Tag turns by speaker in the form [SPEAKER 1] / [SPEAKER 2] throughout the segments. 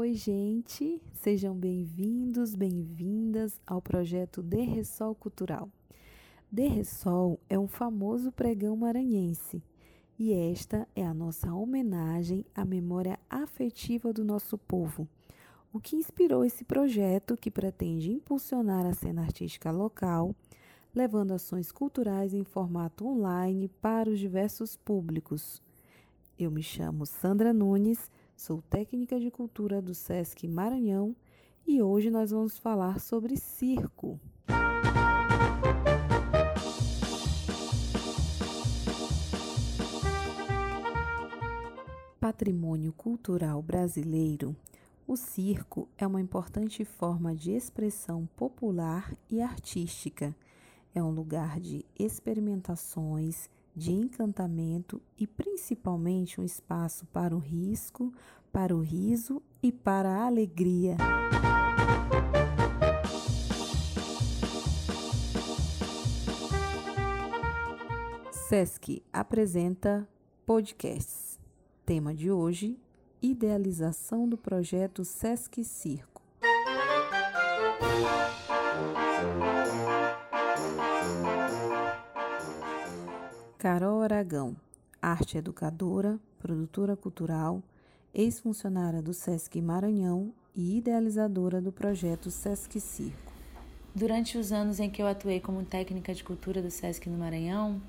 [SPEAKER 1] Oi, gente! Sejam bem-vindos, bem-vindas ao projeto De Ressol Cultural. De Ressol é um famoso pregão maranhense e esta é a nossa homenagem à memória afetiva do nosso povo. O que inspirou esse projeto que pretende impulsionar a cena artística local, levando ações culturais em formato online para os diversos públicos. Eu me chamo Sandra Nunes, sou técnica de cultura do SESC Maranhão e hoje nós vamos falar sobre circo. Patrimônio cultural brasileiro, o circo é uma importante forma de expressão popular e artística. É um lugar de experimentações, de encantamento e principalmente um espaço para o risco, para o riso e para a alegria. SESC apresenta podcasts. Tema de hoje: Idealização do projeto Sesc Circo. Aragão, arte educadora, produtora cultural, ex-funcionária do Sesc Maranhão e idealizadora do projeto Sesc Circo.
[SPEAKER 2] Durante os anos em que eu atuei como técnica de cultura do Sesc no Maranhão,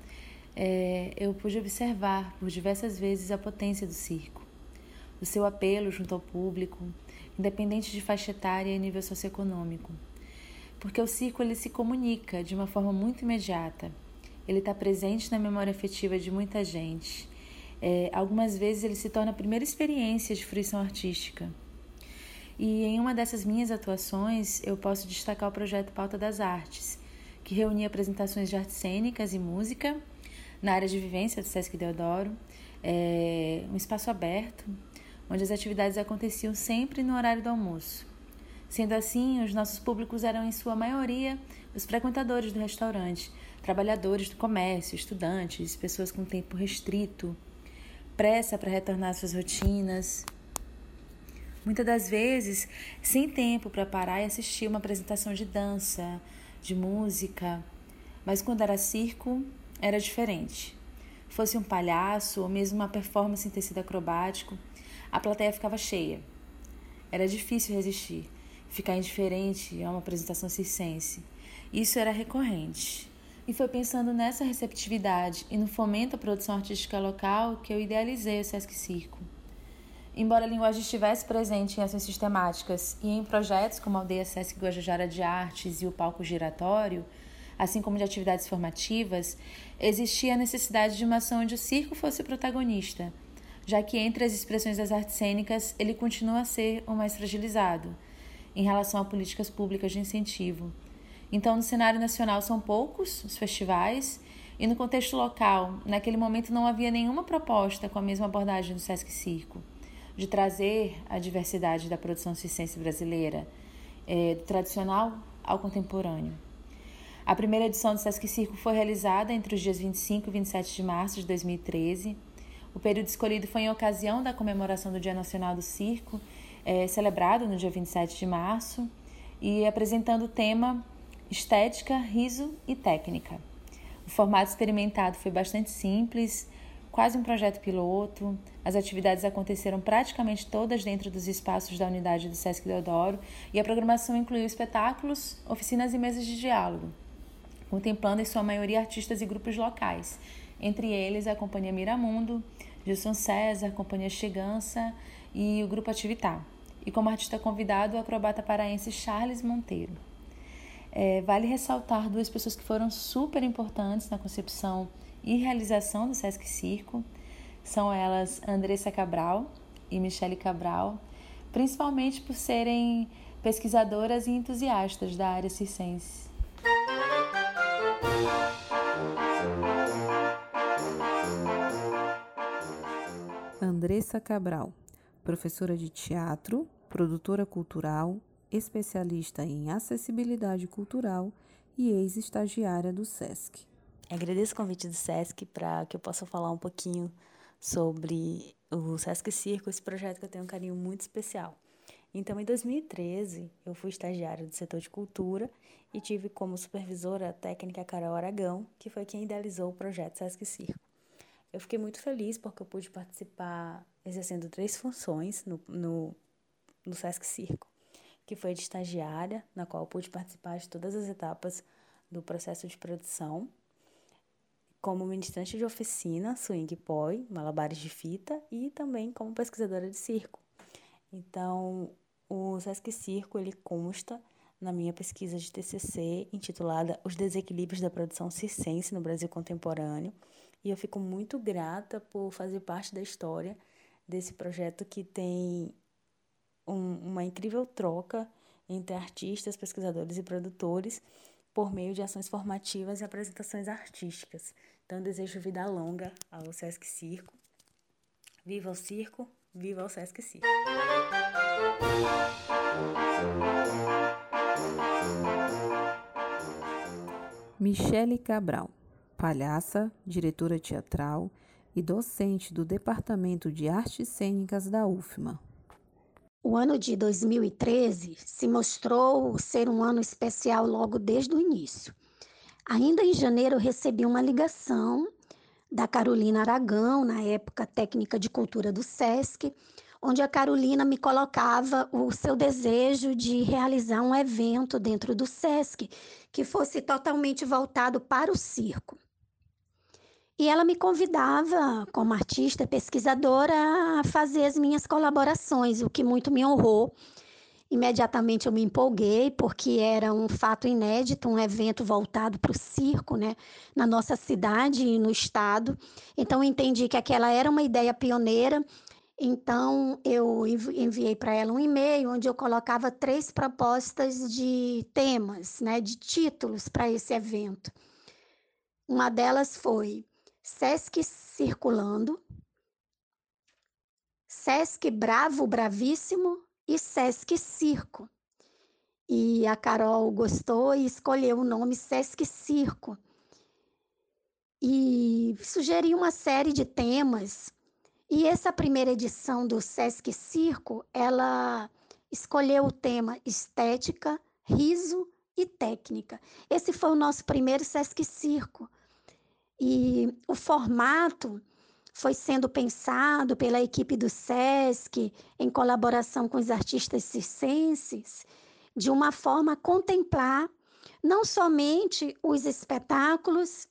[SPEAKER 2] é, eu pude observar por diversas vezes a potência do circo, o seu apelo junto ao público, independente de faixa etária e nível socioeconômico. Porque o circo ele se comunica de uma forma muito imediata. Ele está presente na memória afetiva de muita gente. É, algumas vezes ele se torna a primeira experiência de fruição artística. E em uma dessas minhas atuações, eu posso destacar o projeto Pauta das Artes, que reunia apresentações de artes cênicas e música na área de vivência do Sesc Deodoro, é um espaço aberto, onde as atividades aconteciam sempre no horário do almoço. Sendo assim, os nossos públicos eram, em sua maioria, os frequentadores do restaurante, trabalhadores do comércio, estudantes, pessoas com tempo restrito, pressa para retornar às suas rotinas. Muitas das vezes, sem tempo para parar e assistir uma apresentação de dança, de música. Mas quando era circo, era diferente. Fosse um palhaço ou mesmo uma performance em tecido acrobático, a plateia ficava cheia. Era difícil resistir, ficar indiferente a uma apresentação circense. Isso era recorrente. E foi pensando nessa receptividade e no fomento à produção artística local que eu idealizei o Sesc Circo. Embora a linguagem estivesse presente em ações sistemáticas e em projetos como a Aldeia Sesc Guajajara de Artes e o Palco Giratório, assim como de atividades formativas, existia a necessidade de uma ação onde o circo fosse o protagonista, já que entre as expressões das artes cênicas ele continua a ser o mais fragilizado em relação a políticas públicas de incentivo. Então, no cenário nacional são poucos os festivais e no contexto local, naquele momento não havia nenhuma proposta com a mesma abordagem do Sesc Circo, de trazer a diversidade da produção circense brasileira, é, do tradicional ao contemporâneo. A primeira edição do Sesc Circo foi realizada entre os dias 25 e 27 de março de 2013. O período escolhido foi em ocasião da comemoração do Dia Nacional do Circo, é, celebrado no dia 27 de março, e apresentando o tema Estética, Riso e Técnica. O formato experimentado foi bastante simples, quase um projeto piloto. As atividades aconteceram praticamente todas dentro dos espaços da unidade do Sesc Deodoro e a programação incluiu espetáculos, oficinas e mesas de diálogo contemplando em sua maioria artistas e grupos locais, entre eles a Companhia Miramundo, Gilson César, Companhia Chegança e o Grupo Ativitar. E como artista convidado, o acrobata paraense Charles Monteiro. É, vale ressaltar duas pessoas que foram super importantes na concepção e realização do Sesc Circo. São elas Andressa Cabral e Michele Cabral, principalmente por serem pesquisadoras e entusiastas da área circense.
[SPEAKER 1] Andressa Cabral, professora de teatro, produtora cultural, especialista em acessibilidade cultural e ex-estagiária do SESC.
[SPEAKER 3] Agradeço o convite do SESC para que eu possa falar um pouquinho sobre o SESC Circo, esse projeto que eu tenho um carinho muito especial. Então, em 2013, eu fui estagiária do setor de cultura e tive como supervisora a técnica Carol Aragão, que foi quem idealizou o projeto Sesc Circo. Eu fiquei muito feliz porque eu pude participar exercendo três funções no, no, no Sesc Circo, que foi de estagiária, na qual pude participar de todas as etapas do processo de produção, como ministrante de oficina, swing poi, malabares de fita e também como pesquisadora de circo. Então, o Sesc Circo, ele consta na minha pesquisa de TCC, intitulada Os Desequilíbrios da Produção Circense no Brasil Contemporâneo, e eu fico muito grata por fazer parte da história desse projeto que tem um, uma incrível troca entre artistas, pesquisadores e produtores por meio de ações formativas e apresentações artísticas. Então, desejo vida longa ao Sesc Circo. Viva o circo, viva o Sesc Circo.
[SPEAKER 1] Michele Cabral palhaça, diretora teatral e docente do Departamento de Artes Cênicas da UFMA.
[SPEAKER 4] O ano de 2013 se mostrou ser um ano especial logo desde o início. Ainda em janeiro, recebi uma ligação da Carolina Aragão, na época técnica de cultura do SESC, onde a Carolina me colocava o seu desejo de realizar um evento dentro do SESC que fosse totalmente voltado para o circo. E ela me convidava, como artista, pesquisadora, a fazer as minhas colaborações, o que muito me honrou. Imediatamente eu me empolguei, porque era um fato inédito, um evento voltado para o circo, né, na nossa cidade e no estado. Então, entendi que aquela era uma ideia pioneira. Então, eu enviei para ela um e-mail onde eu colocava três propostas de temas, né, de títulos para esse evento. Uma delas foi Sesc Circulando, Sesc Bravo Bravíssimo e Sesc Circo. E a Carol gostou e escolheu o nome Sesc Circo. E sugeriu uma série de temas. E essa primeira edição do Sesc Circo, ela escolheu o tema estética, riso e técnica. Esse foi o nosso primeiro Sesc Circo. E o formato foi sendo pensado pela equipe do SESC, em colaboração com os artistas circenses, de uma forma a contemplar não somente os espetáculos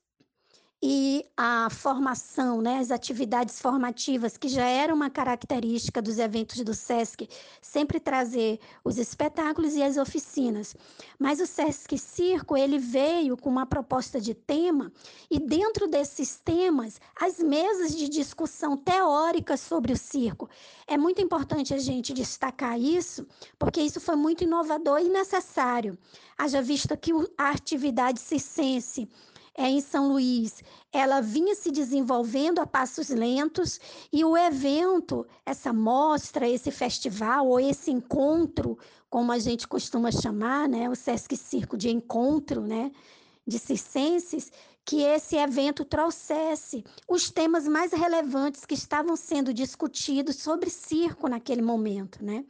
[SPEAKER 4] e a formação, né, as atividades formativas, que já era uma característica dos eventos do SESC, sempre trazer os espetáculos e as oficinas. Mas o SESC Circo, ele veio com uma proposta de tema e dentro desses temas, as mesas de discussão teórica sobre o circo. É muito importante a gente destacar isso, porque isso foi muito inovador e necessário. Haja visto que a atividade circense é, em São Luís, ela vinha se desenvolvendo a passos lentos e o evento, essa mostra, esse festival ou esse encontro, como a gente costuma chamar, né, o Sesc Circo de Encontro, né, de circenses, que esse evento trouxesse os temas mais relevantes que estavam sendo discutidos sobre circo naquele momento, né?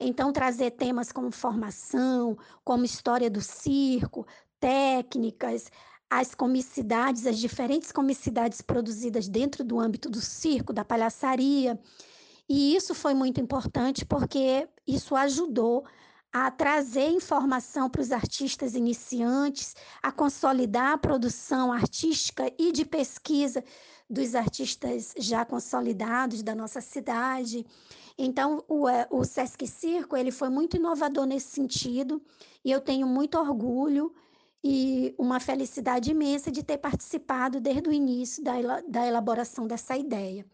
[SPEAKER 4] Então, trazer temas como formação, como história do circo, técnicas, as comicidades, as diferentes comicidades produzidas dentro do âmbito do circo, da palhaçaria. E isso foi muito importante porque isso ajudou a trazer informação para os artistas iniciantes, a consolidar a produção artística e de pesquisa dos artistas já consolidados da nossa cidade. Então, o, é, o Sesc Circo ele foi muito inovador nesse sentido e eu tenho muito orgulho e uma felicidade imensa de ter participado desde o início da, da elaboração dessa ideia.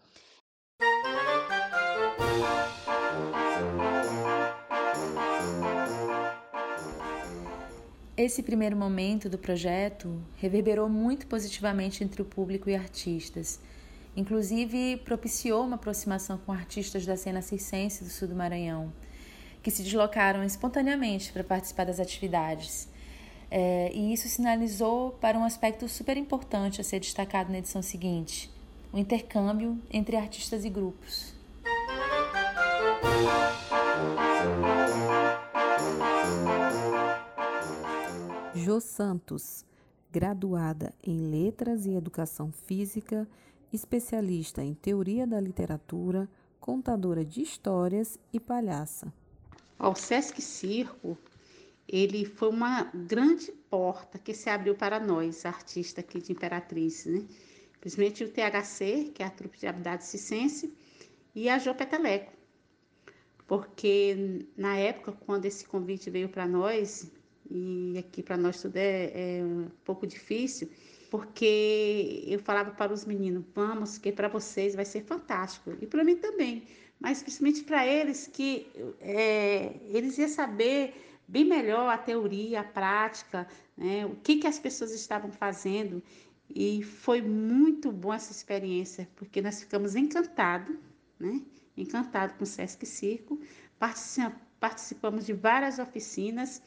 [SPEAKER 2] Esse primeiro momento do projeto reverberou muito positivamente entre o público e artistas. Inclusive, propiciou uma aproximação com artistas da cena circense do sul do Maranhão, que se deslocaram espontaneamente para participar das atividades. É, e isso sinalizou para um aspecto super importante a ser destacado na edição seguinte: o intercâmbio entre artistas e grupos.
[SPEAKER 1] Jo Santos, graduada em Letras e Educação Física, especialista em Teoria da Literatura, contadora de histórias e palhaça.
[SPEAKER 5] O Sesc Circo, ele foi uma grande porta que se abriu para nós, artistas aqui de Imperatriz, né? Principalmente o THC, que é a trupe de habilidade cicense, e a Jô Peteleco. Porque na época, quando esse convite veio para nós, e aqui para nós tudo é, é um pouco difícil, porque eu falava para os meninos, vamos, que para vocês vai ser fantástico, e para mim também, mas principalmente para eles, que é, eles iam saber bem melhor a teoria, a prática, né, o que, que as pessoas estavam fazendo, e foi muito bom essa experiência, porque nós ficamos encantados, né, encantados com o Sesc Circo, participamos de várias oficinas,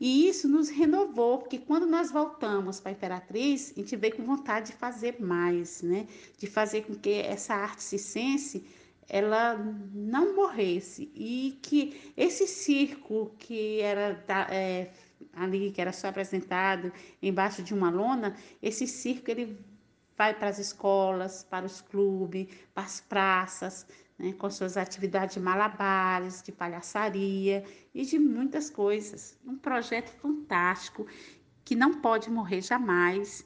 [SPEAKER 5] e isso nos renovou, porque quando nós voltamos para a Imperatriz, a gente veio com vontade de fazer mais, né? De fazer com que essa arte circense ela não morresse e que esse circo que era é, ali que era só apresentado embaixo de uma lona, esse circo ele vai para as escolas, para os clubes, para as praças, né, com suas atividades de malabares, de palhaçaria e de muitas coisas. Um projeto fantástico que não pode morrer jamais,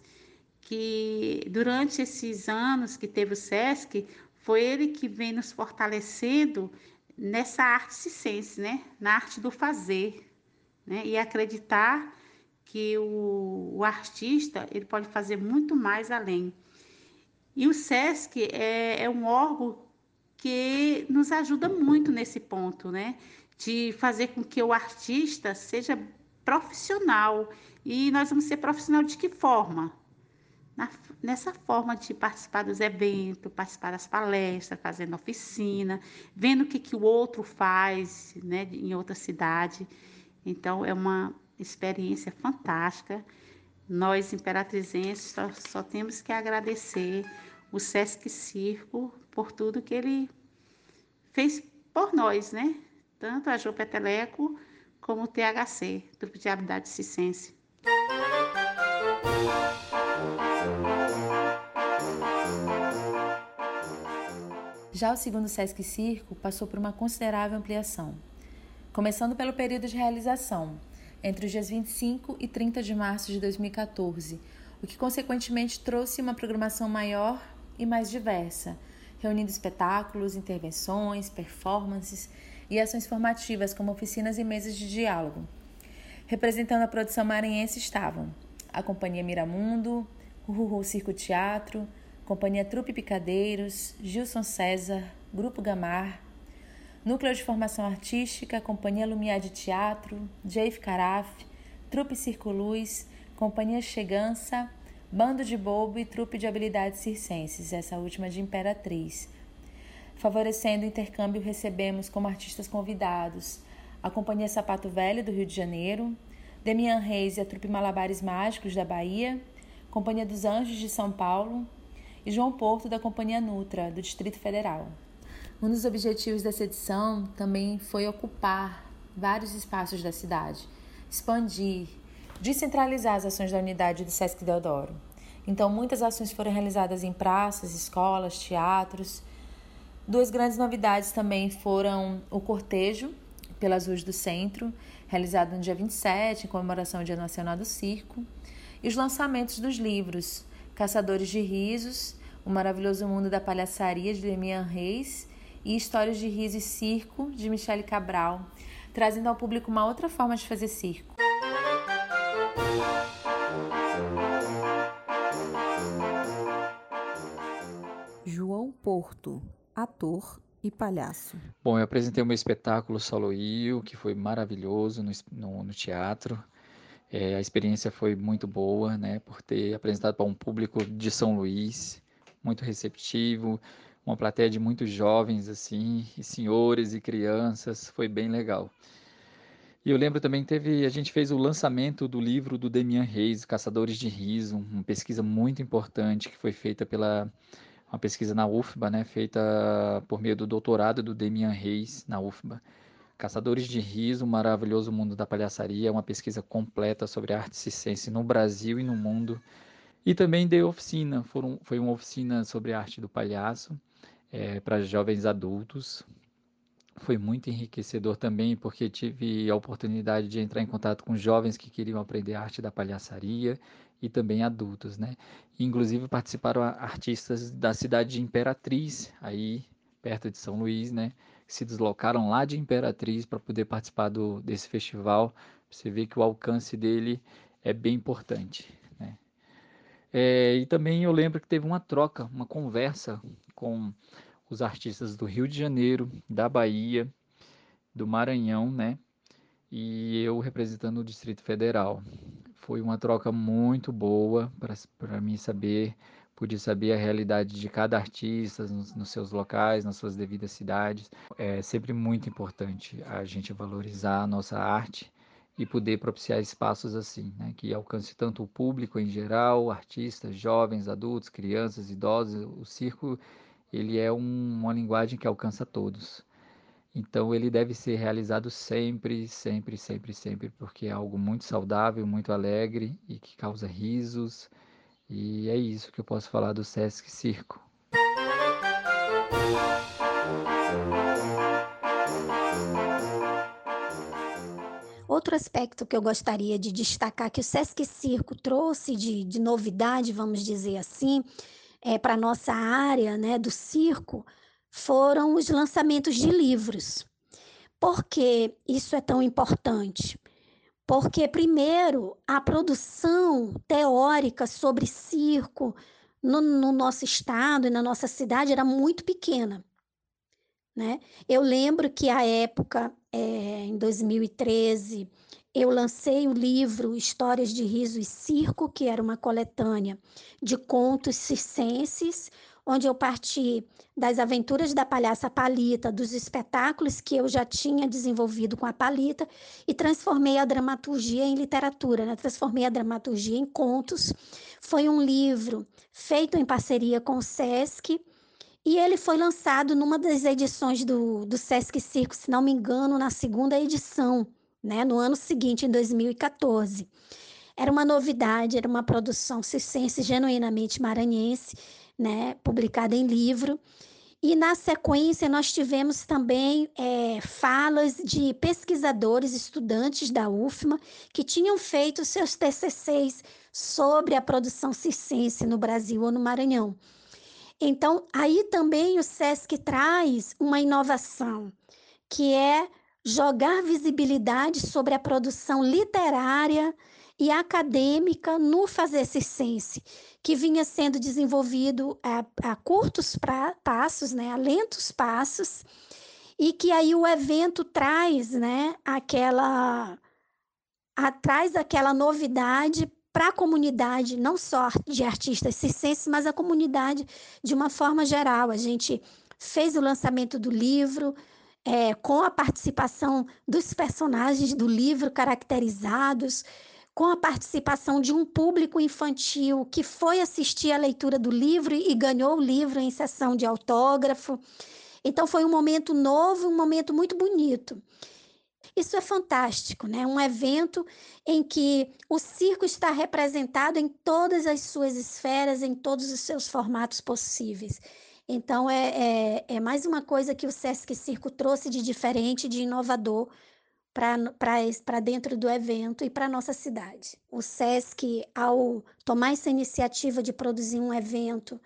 [SPEAKER 5] que durante esses anos que teve o SESC, foi ele que vem nos fortalecendo nessa arte ciência, né, na arte do fazer, né, e acreditar que o, o artista ele pode fazer muito mais além. E o SESC é, é um órgão que nos ajuda muito nesse ponto, né? De fazer com que o artista seja profissional. E nós vamos ser profissional de que forma? Na, nessa forma de participar dos eventos, participar das palestras, fazendo oficina, vendo o que, que o outro faz né, em outra cidade. Então, é uma experiência fantástica. Nós, imperatrizenses, só, só temos que agradecer o Sesc Circo por tudo que ele fez por nós, né? Tanto a Jô Peteleco como o THC, Grupo de Habilidade Cicense.
[SPEAKER 2] Já o segundo Sesc Circo passou por uma considerável ampliação, começando pelo período de realização, entre os dias 25 e 30 de março de 2014, o que consequentemente trouxe uma programação maior e mais diversa, reunindo espetáculos, intervenções, performances e ações formativas como oficinas e mesas de diálogo. Representando a produção maranhense estavam a Companhia Miramundo, o Circo Teatro, Companhia Trupe Picadeiros, Gilson César, Grupo Gamar, Núcleo de Formação Artística, Companhia Lumiar de Teatro, Jeff Caraf, Trupe Circo Luz, Companhia Chegança, Bando de Bobo e Trupe de Habilidades Circenses, essa última de Imperatriz. Favorecendo o intercâmbio, recebemos como artistas convidados a Companhia Sapato Velho do Rio de Janeiro, Demian Reis e a Trupe Malabares Mágicos da Bahia, Companhia dos Anjos de São Paulo e João Porto da Companhia Nutra do Distrito Federal. Um dos objetivos dessa edição também foi ocupar vários espaços da cidade, expandir, descentralizar as ações da unidade do Sesc Deodoro. Então, muitas ações foram realizadas em praças, escolas, teatros. Duas grandes novidades também foram o cortejo pelas ruas do centro, realizado no dia 27, em comemoração ao Dia Nacional do Circo, e os lançamentos dos livros Caçadores de Risos, O Maravilhoso Mundo da Palhaçaria, de Demian Reis, e Histórias de Riso e Circo, de Michele Cabral, trazendo ao público uma outra forma de fazer circo.
[SPEAKER 1] João Porto, ator e palhaço.
[SPEAKER 6] Bom, eu apresentei o meu espetáculo Solo Io, que foi maravilhoso no, no, no teatro. É, a experiência foi muito boa, né, por ter apresentado para um público de São Luís, muito receptivo, uma plateia de muitos jovens, assim, e senhores e crianças, foi bem legal. E eu lembro também teve, a gente fez o lançamento do livro do Demian Reis, Caçadores de Riso, uma pesquisa muito importante que foi feita pela uma pesquisa na UFBA, né, feita por meio do doutorado do Demian Reis na UFBA. Caçadores de Riso, o Maravilhoso Mundo da Palhaçaria, uma pesquisa completa sobre arte circense no Brasil e no mundo. E também dei oficina, foram, foi uma oficina sobre arte do palhaço é, para jovens adultos. Foi muito enriquecedor também, porque tive a oportunidade de entrar em contato com jovens que queriam aprender arte da palhaçaria e também adultos, né? Inclusive participaram artistas da cidade de Imperatriz, aí perto de São Luís, né? Se deslocaram lá de Imperatriz para poder participar do, desse festival. Você vê que o alcance dele é bem importante, né? É, e também eu lembro que teve uma troca, uma conversa com os artistas do Rio de Janeiro, da Bahia, do Maranhão, né? E eu representando o Distrito Federal. Foi uma troca muito boa para mim saber, pude saber a realidade de cada artista nos, nos, seus locais, nas suas devidas cidades. É sempre muito importante a gente valorizar a nossa arte e poder propiciar espaços assim, né, que alcance tanto o público em geral, artistas, jovens, adultos, crianças, idosos. O circo ele é um, uma linguagem que alcança todos. Então ele deve ser realizado sempre, sempre, sempre, sempre, porque é algo muito saudável, muito alegre e que causa risos. E é isso que eu posso falar do Sesc Circo.
[SPEAKER 4] Outro aspecto que eu gostaria de destacar que o Sesc Circo trouxe de, de novidade, vamos dizer assim, é, para a nossa área né, do circo, foram os lançamentos de livros. Por que isso é tão importante? Porque, primeiro, a produção teórica sobre circo no, no nosso estado e na nossa cidade era muito pequena. Né? Eu lembro que a época, é, em 2013, eu lancei o livro Histórias de Riso e Circo, que era uma coletânea de contos circenses, onde eu parti das aventuras da palhaça Palita, dos espetáculos que eu já tinha desenvolvido com a Palita e transformei a dramaturgia em literatura, né? transformei a dramaturgia em contos. Foi um livro feito em parceria com o SESC e ele foi lançado numa das edições do, do SESC Circo, se não me engano, na segunda edição, né? no ano seguinte, em 2014. Era uma novidade, era uma produção circense genuinamente maranhense né, publicada em livro. E na sequência nós tivemos também é, falas de pesquisadores, estudantes da UFMA, que tinham feito seus TCCs sobre a produção circense no Brasil ou no Maranhão. Então, aí também o SESC traz uma inovação, que é jogar visibilidade sobre a produção literária e acadêmica no fazer circense, que vinha sendo desenvolvido a, a curtos pra, passos, né, a lentos passos, e que aí o evento traz, né, aquela traz aquela novidade para a comunidade, não só de artistas circenses, mas a comunidade de uma forma geral. A gente fez o lançamento do livro, é, com a participação dos personagens do livro caracterizados, com a participação de um público infantil que foi assistir à leitura do livro e ganhou o livro em sessão de autógrafo. Então foi um momento novo, um momento muito bonito. Isso é fantástico, né? Um evento em que o circo está representado em todas as suas esferas, em todos os seus formatos possíveis. Então, é, é, é mais uma coisa que o Sesc Circo trouxe de diferente, de inovador para dentro do evento e para nossa cidade. O SESC, ao tomar essa iniciativa de produzir um evento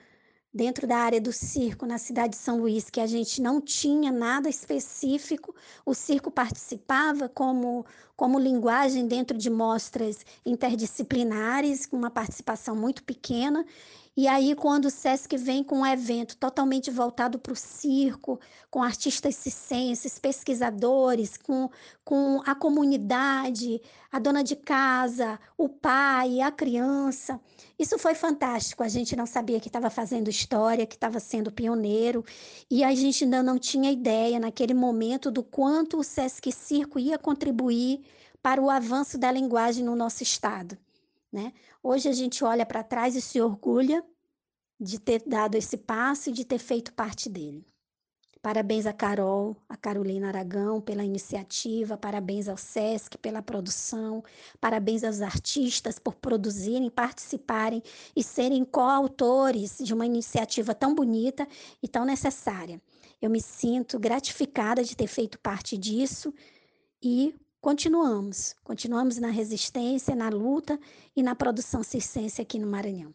[SPEAKER 4] dentro da área do circo na cidade de São Luís, que a gente não tinha nada específico, o circo participava como, como linguagem dentro de mostras interdisciplinares, com uma participação muito pequena, e aí, quando o SESC vem com um evento totalmente voltado para o circo, com artistas circenses, pesquisadores, com, com a comunidade, a dona de casa, o pai, a criança, isso foi fantástico. A gente não sabia que estava fazendo história, que estava sendo pioneiro, e a gente ainda não tinha ideia naquele momento do quanto o SESC Circo ia contribuir para o avanço da linguagem no nosso estado. Né? Hoje a gente olha para trás e se orgulha de ter dado esse passo e de ter feito parte dele. Parabéns a Carol, a Carolina Aragão pela iniciativa, parabéns ao SESC pela produção, parabéns aos artistas por produzirem, participarem e serem coautores de uma iniciativa tão bonita e tão necessária. Eu me sinto gratificada de ter feito parte disso e continuamos, continuamos na resistência, na luta e na produção circense aqui no Maranhão.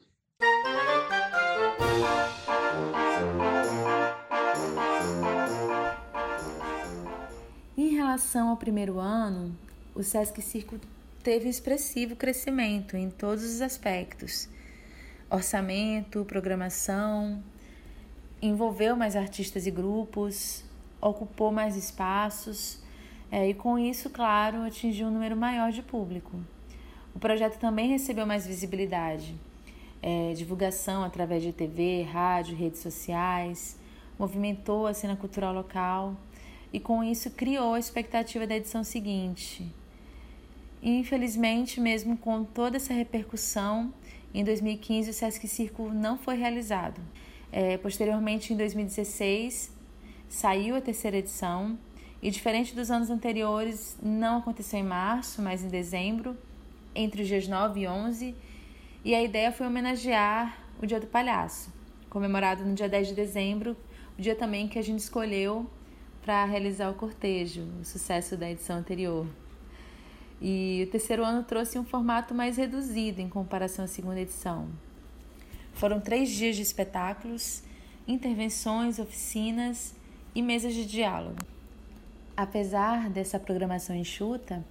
[SPEAKER 2] Em relação ao primeiro ano, o Sesc Circo teve expressivo crescimento em todos os aspectos: orçamento, programação, envolveu mais artistas e grupos, ocupou mais espaços é, e, com isso, claro, atingiu um número maior de público. O projeto também recebeu mais visibilidade, é, divulgação através de TV, rádio, redes sociais, movimentou a cena cultural local e com isso criou a expectativa da edição seguinte. Infelizmente, mesmo com toda essa repercussão, em 2015 o Sesc Circo não foi realizado. É, posteriormente, em 2016, saiu a terceira edição e, diferente dos anos anteriores, não aconteceu em março, mas em dezembro, entre os dias 9 e 11, e a ideia foi homenagear o Dia do Palhaço, comemorado no dia 10 de dezembro, o dia também que a gente escolheu para realizar o cortejo, o sucesso da edição anterior. E o terceiro ano trouxe um formato mais reduzido em comparação à segunda edição. Foram três dias de espetáculos, intervenções, oficinas e mesas de diálogo. Apesar dessa programação enxuta,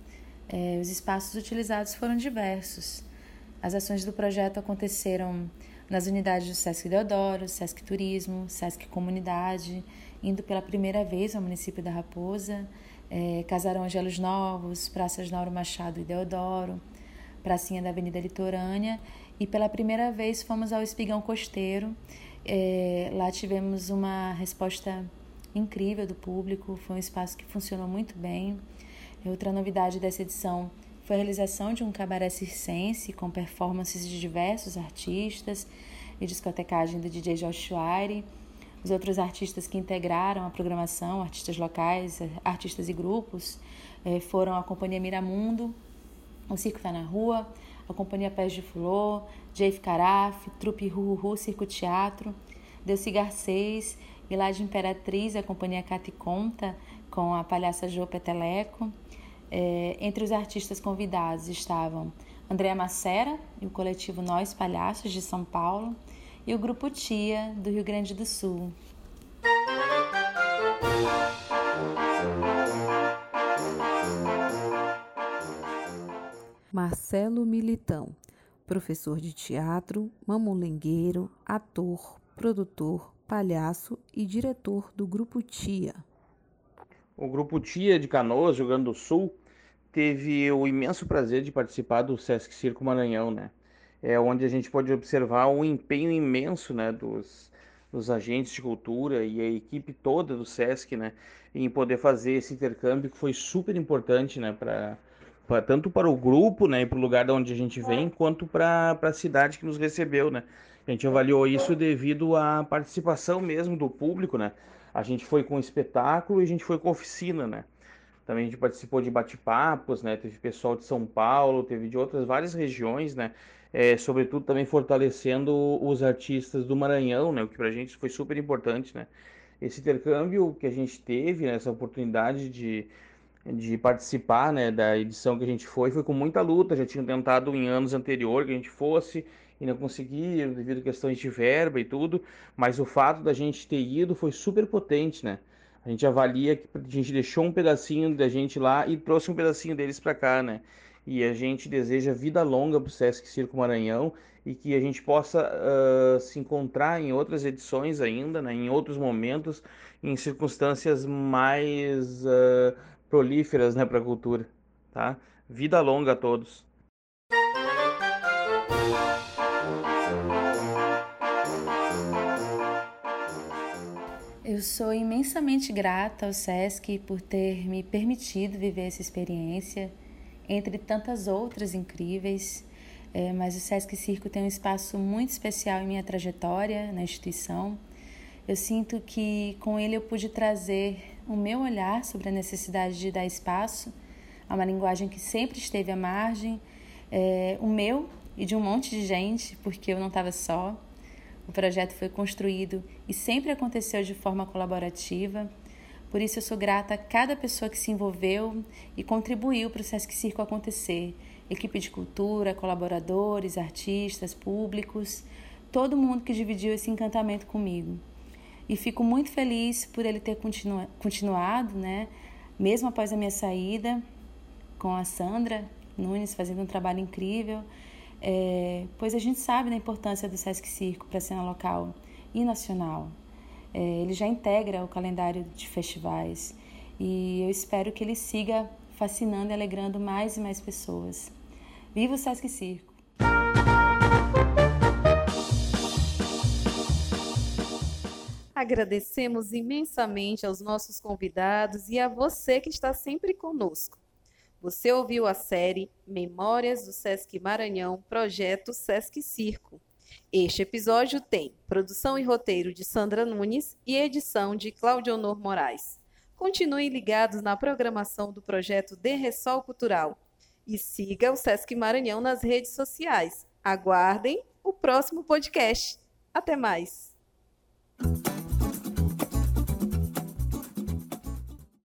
[SPEAKER 2] eh, os espaços utilizados foram diversos. As ações do projeto aconteceram nas unidades do Sesc Deodoro, Sesc Turismo, Sesc Comunidade indo pela primeira vez ao município da Raposa, é, Casarão Angelos Novos, Praças Nauro Machado e Deodoro, Pracinha da Avenida Litorânea e pela primeira vez fomos ao Espigão Costeiro. É, lá tivemos uma resposta incrível do público, foi um espaço que funcionou muito bem. Outra novidade dessa edição foi a realização de um cabaré circense com performances de diversos artistas e discotecagem do DJ Josh Wire os outros artistas que integraram a programação, artistas locais, artistas e grupos, eh, foram a Companhia Miramundo, o Circo Tá na Rua, a Companhia Pés de Flor, Jave Caraf, Trupe Ruhu Circo Teatro, Delci Garcês de Imperatriz, a Companhia Cate Conta, com a palhaça Jô Peteleco. É, entre os artistas convidados estavam Andréa Macera e o coletivo Nós Palhaços de São Paulo, e o Grupo Tia, do Rio Grande do Sul.
[SPEAKER 1] Marcelo Militão, professor de teatro, mamulengueiro, ator, produtor, palhaço e diretor do Grupo Tia.
[SPEAKER 7] O Grupo Tia de Canoas, Rio Grande do Sul, teve o imenso prazer de participar do Sesc Circo Maranhão, né? é, onde a gente pode observar o empenho imenso né, dos, dos agentes de cultura e a equipe toda do SESC né, em poder fazer esse intercâmbio que foi super importante né, pra tanto para o grupo né, e para o lugar de onde a gente vem, quanto para a cidade que nos recebeu. Né. A gente avaliou isso devido à participação mesmo do público. Né. A gente foi com espetáculo e a gente foi com oficina. Né. Também a gente participou de bate-papos, né? Teve pessoal de São Paulo, teve de outras várias regiões, né? é, sobretudo também fortalecendo os artistas do Maranhão, né, o que para a gente foi super importante, né. Esse intercâmbio que a gente teve, né, essa oportunidade de, de participar, né, da edição que a gente foi, foi com muita luta, já tinham tentado em anos anteriores que a gente fosse e não conseguia devido a questões de verba e tudo, mas o fato da gente ter ido foi super potente, né. A gente avalia que a gente deixou um pedacinho da gente lá e trouxe um pedacinho deles para cá, né? e a gente deseja vida longa para o Sesc Circo Maranhão e que a gente possa uh, se encontrar em outras edições ainda, né, em outros momentos, em circunstâncias mais uh, prolíferas né, para a cultura. Tá? Vida longa a todos.
[SPEAKER 2] Eu sou imensamente grata ao SESC por ter me permitido viver essa experiência entre tantas outras incríveis. é, mas o Sesc Circo tem um espaço muito especial em minha trajetória na instituição. Eu sinto que com ele eu pude trazer o meu olhar sobre a necessidade de dar espaço a uma linguagem que sempre esteve à margem, é, o meu e de um monte de gente, porque eu não estava só. O projeto foi construído e sempre aconteceu de forma colaborativa. Por isso eu sou grata a cada pessoa que se envolveu e contribuiu para o Sesc Circo acontecer. Equipe de cultura, colaboradores, artistas, públicos, todo mundo que dividiu esse encantamento comigo. E fico muito feliz por ele ter continua, continuado, né? Mesmo após a minha saída, com a Sandra Nunes fazendo um trabalho incrível é, pois a gente sabe da importância do Sesc Circo para a cena local e nacional. É, ele já integra o calendário de festivais e eu espero que ele siga fascinando e alegrando mais e mais pessoas. Viva o Sesc Circo!
[SPEAKER 8] Agradecemos imensamente aos nossos convidados e a você que está sempre conosco. Você ouviu a série Memórias do Sesc Maranhão, projeto Sesc Circo. Este episódio tem produção e roteiro de Sandra Nunes e edição de Claudionor Moraes. Continuem ligados na programação do projeto De Ressol Cultural e siga o Sesc Maranhão nas redes sociais. Aguardem o próximo podcast. Até mais!